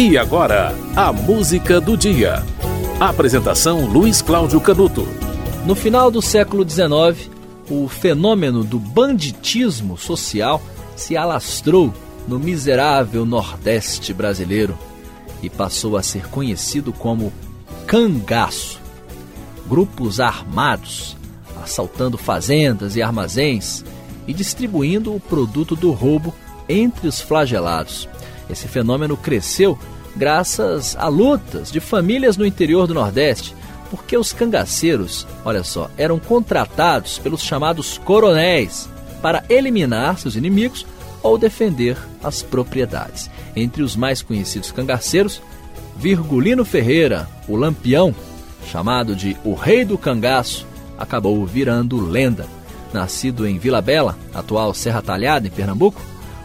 E agora, a música do dia. Apresentação Luiz Cláudio Canuto. No final do século XIX, o fenômeno do banditismo social se alastrou no miserável Nordeste brasileiro e passou a ser conhecido como cangaço. Grupos armados assaltando fazendas e armazéns e distribuindo o produto do roubo entre os flagelados. Esse fenômeno cresceu graças a lutas de famílias no interior do Nordeste, porque os cangaceiros, olha só, eram contratados pelos chamados coronéis para eliminar seus inimigos ou defender as propriedades. Entre os mais conhecidos cangaceiros, Virgulino Ferreira, o Lampião, chamado de o Rei do Cangaço, acabou virando lenda. Nascido em Vila Bela, atual Serra Talhada, em Pernambuco,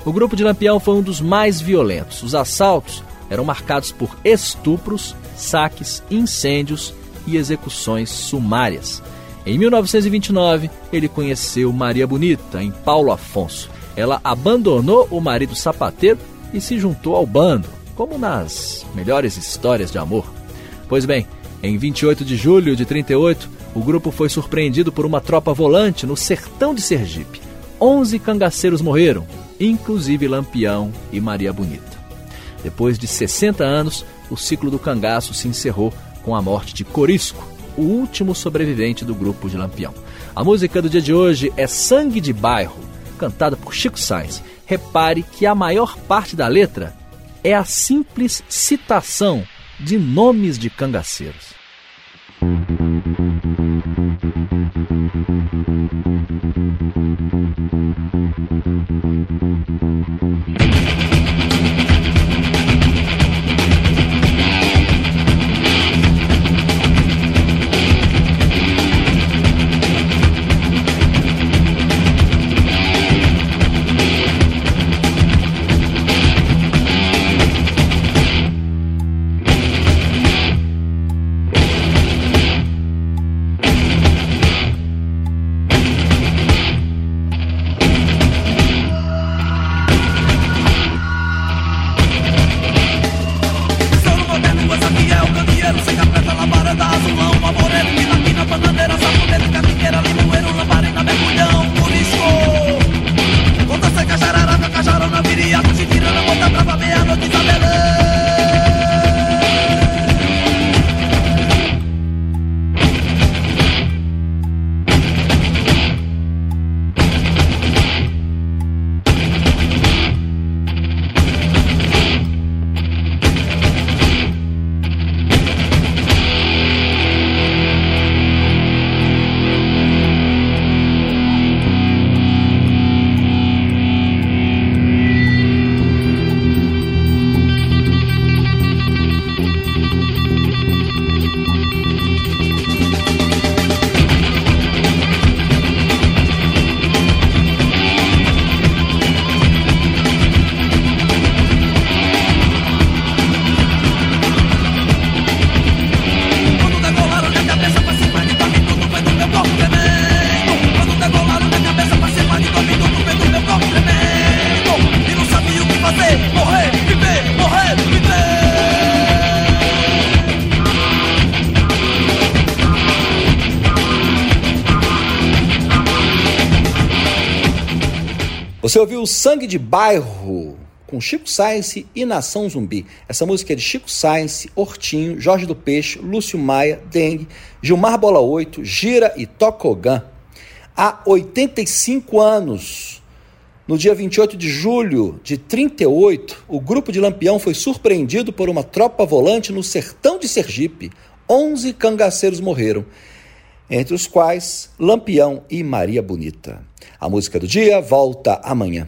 o grupo de Lampião foi um dos mais violentos. Os assaltos eram marcados por estupros, saques, incêndios e execuções sumárias. Em 1929, ele conheceu Maria Bonita, em Paulo Afonso. Ela abandonou o marido sapateiro e se juntou ao bando, como nas melhores histórias de amor. Pois bem, em 28 de julho de 38, o grupo foi surpreendido por uma tropa volante no sertão de Sergipe. Onze cangaceiros morreram, inclusive Lampião e Maria Bonita. Depois de 60 anos, o ciclo do cangaço se encerrou com a morte de Corisco, o último sobrevivente do grupo de Lampião. A música do dia de hoje é Sangue de Bairro, cantada por Chico Sainz. Repare que a maior parte da letra é a simples citação de nomes de cangaceiros. Você ouviu Sangue de Bairro com Chico Science e Nação Zumbi. Essa música é de Chico Science, Hortinho, Jorge do Peixe, Lúcio Maia, Dengue, Gilmar Bola 8, Gira e Tocogan. Há 85 anos, no dia 28 de julho de 38, o grupo de Lampião foi surpreendido por uma tropa volante no sertão de Sergipe. 11 cangaceiros morreram entre os quais Lampião e Maria Bonita. A música do dia volta amanhã.